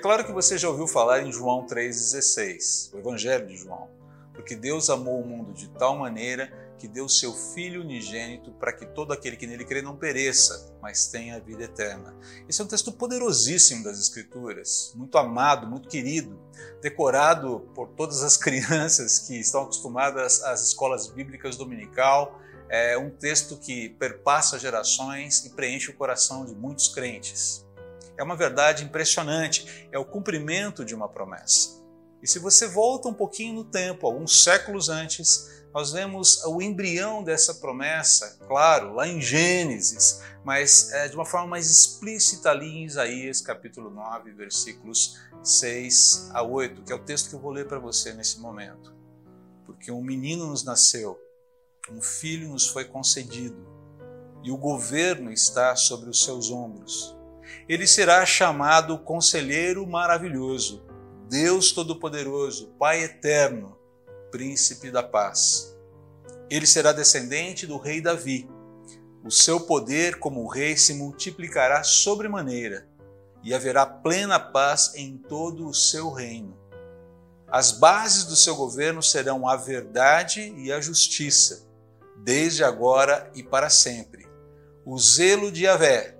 claro que você já ouviu falar em João 3,16, o Evangelho de João, porque Deus amou o mundo de tal maneira que deu seu Filho unigênito para que todo aquele que nele crê não pereça, mas tenha a vida eterna. Esse é um texto poderosíssimo das Escrituras, muito amado, muito querido, decorado por todas as crianças que estão acostumadas às escolas bíblicas dominical. É um texto que perpassa gerações e preenche o coração de muitos crentes. É uma verdade impressionante, é o cumprimento de uma promessa. E se você volta um pouquinho no tempo, alguns séculos antes, nós vemos o embrião dessa promessa, claro, lá em Gênesis, mas é, de uma forma mais explícita ali em Isaías, capítulo 9, versículos 6 a 8, que é o texto que eu vou ler para você nesse momento. Porque um menino nos nasceu, um filho nos foi concedido, e o governo está sobre os seus ombros. Ele será chamado Conselheiro Maravilhoso, Deus Todo-Poderoso, Pai Eterno príncipe da paz. Ele será descendente do rei Davi. O seu poder como rei se multiplicará sobremaneira, e haverá plena paz em todo o seu reino. As bases do seu governo serão a verdade e a justiça, desde agora e para sempre. O zelo de Yahvé,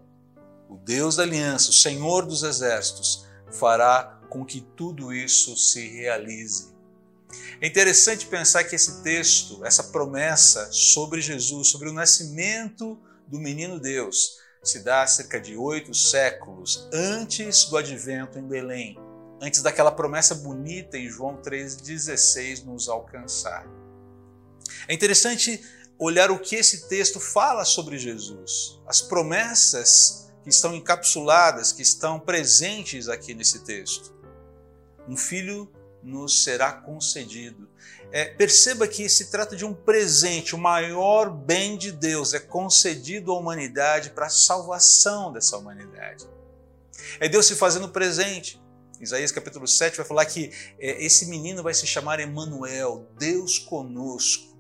o Deus da aliança, o Senhor dos exércitos, fará com que tudo isso se realize. É interessante pensar que esse texto, essa promessa sobre Jesus, sobre o nascimento do menino Deus, se dá cerca de oito séculos antes do advento em Belém, antes daquela promessa bonita em João 3,16 nos alcançar. É interessante olhar o que esse texto fala sobre Jesus, as promessas que estão encapsuladas, que estão presentes aqui nesse texto. Um filho nos será concedido. É, perceba que se trata de um presente, o maior bem de Deus é concedido à humanidade para a salvação dessa humanidade. É Deus se fazendo presente. Isaías capítulo 7 vai falar que é, esse menino vai se chamar Emanuel, Deus conosco.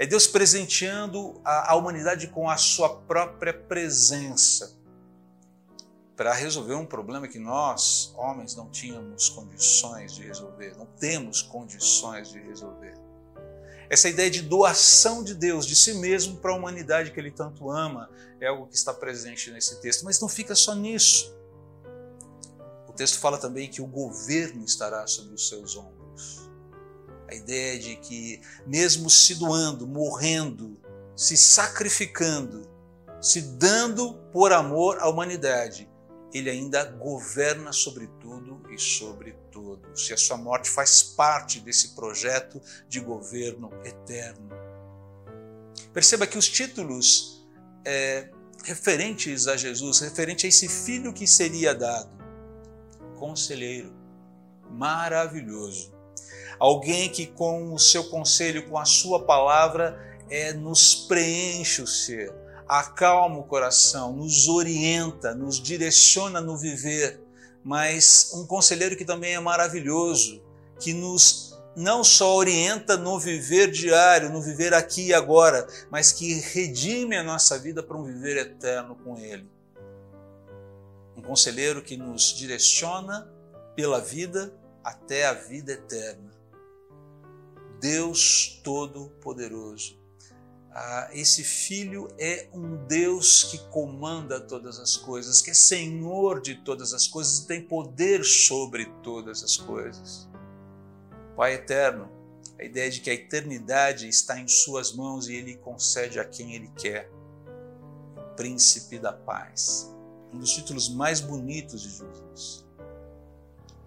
É Deus presenteando a, a humanidade com a sua própria presença para resolver um problema que nós, homens, não tínhamos condições de resolver, não temos condições de resolver. Essa ideia de doação de Deus, de si mesmo para a humanidade que Ele tanto ama, é algo que está presente nesse texto. Mas não fica só nisso. O texto fala também que o governo estará sobre os seus ombros. A ideia de que, mesmo se doando, morrendo, se sacrificando, se dando por amor à humanidade, ele ainda governa sobre tudo e sobre todos. E a sua morte faz parte desse projeto de governo eterno. Perceba que os títulos é, referentes a Jesus, referente a esse filho que seria dado, conselheiro, maravilhoso, alguém que com o seu conselho, com a sua palavra, é, nos preenche o ser, acalma o coração, nos orienta, nos direciona no viver, mas um conselheiro que também é maravilhoso, que nos não só orienta no viver diário, no viver aqui e agora, mas que redime a nossa vida para um viver eterno com Ele. Um conselheiro que nos direciona pela vida até a vida eterna. Deus Todo-Poderoso ah, esse filho é um Deus que comanda todas as coisas, que é Senhor de todas as coisas e tem poder sobre todas as coisas. Pai eterno, a ideia de que a eternidade está em Suas mãos e Ele concede a quem Ele quer. Príncipe da paz. Um dos títulos mais bonitos de Jesus.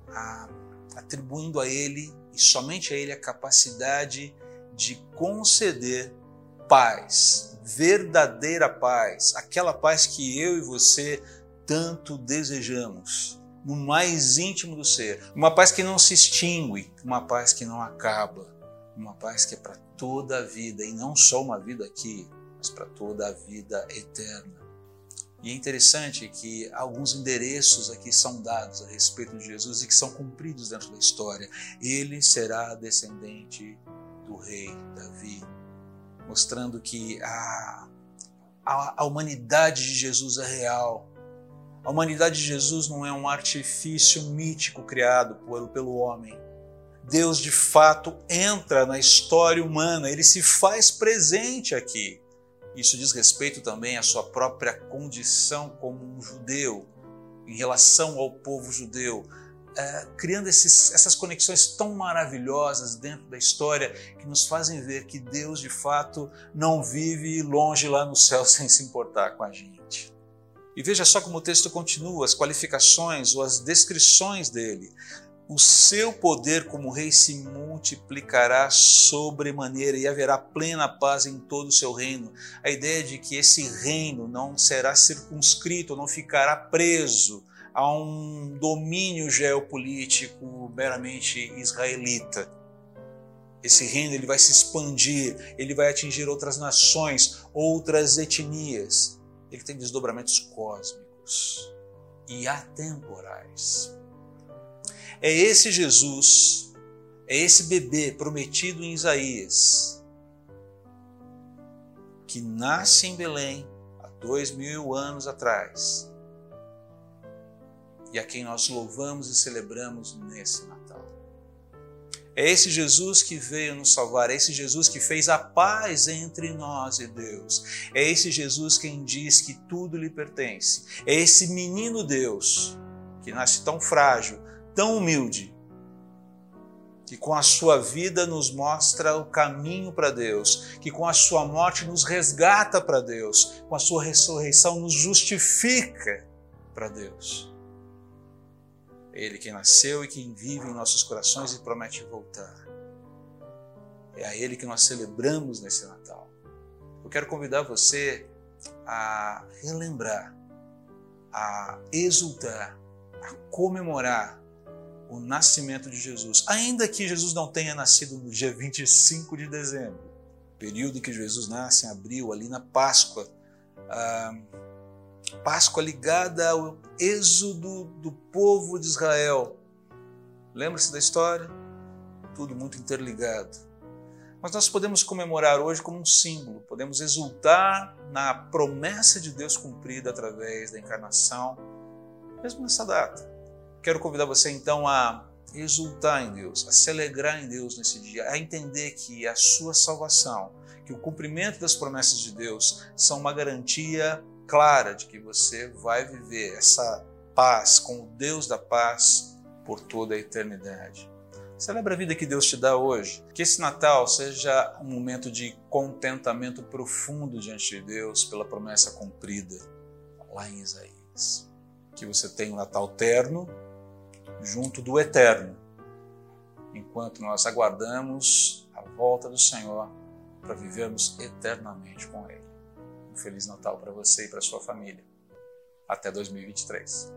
Ah, atribuindo a Ele e somente a Ele a capacidade de conceder paz, verdadeira paz, aquela paz que eu e você tanto desejamos, no mais íntimo do ser. Uma paz que não se extingue, uma paz que não acaba, uma paz que é para toda a vida e não só uma vida aqui, mas para toda a vida eterna. E é interessante que alguns endereços aqui são dados a respeito de Jesus e que são cumpridos dentro da história. Ele será descendente do rei Davi mostrando que a, a, a humanidade de Jesus é real. A humanidade de Jesus não é um artifício mítico criado pelo homem. Deus de fato entra na história humana, ele se faz presente aqui. Isso diz respeito também à sua própria condição como um judeu, em relação ao povo judeu, é, criando esses, essas conexões tão maravilhosas dentro da história que nos fazem ver que Deus de fato não vive longe lá no céu sem se importar com a gente. E veja só como o texto continua, as qualificações ou as descrições dele o seu poder como rei se multiplicará sobremaneira e haverá plena paz em todo o seu reino. A ideia de que esse reino não será circunscrito, não ficará preso a um domínio geopolítico meramente israelita. Esse reino ele vai se expandir, ele vai atingir outras nações, outras etnias. Ele tem desdobramentos cósmicos e atemporais. É esse Jesus, é esse bebê prometido em Isaías, que nasce em Belém há dois mil anos atrás e a quem nós louvamos e celebramos nesse Natal. É esse Jesus que veio nos salvar, é esse Jesus que fez a paz entre nós e Deus. É esse Jesus quem diz que tudo lhe pertence. É esse menino Deus que nasce tão frágil, tão humilde, que com a sua vida nos mostra o caminho para Deus, que com a sua morte nos resgata para Deus, com a sua ressurreição nos justifica para Deus. É Ele quem nasceu e quem vive em nossos corações e promete voltar. É a Ele que nós celebramos nesse Natal. Eu quero convidar você a relembrar, a exultar, a comemorar o nascimento de Jesus, ainda que Jesus não tenha nascido no dia 25 de dezembro, período em que Jesus nasce em abril, ali na Páscoa, a Páscoa ligada ao êxodo do povo de Israel. Lembra-se da história? Tudo muito interligado. Mas nós podemos comemorar hoje como um símbolo, podemos exultar na promessa de Deus cumprida através da encarnação, mesmo nessa data. Quero convidar você então a exultar em Deus, a se alegrar em Deus nesse dia, a entender que a sua salvação, que o cumprimento das promessas de Deus são uma garantia clara de que você vai viver essa paz com o Deus da paz por toda a eternidade. Celebra a vida que Deus te dá hoje. Que esse Natal seja um momento de contentamento profundo diante de Deus pela promessa cumprida lá em Isaías. Que você tenha um Natal terno, junto do Eterno, enquanto nós aguardamos a volta do Senhor para vivermos eternamente com Ele. Um Feliz Natal para você e para sua família. Até 2023.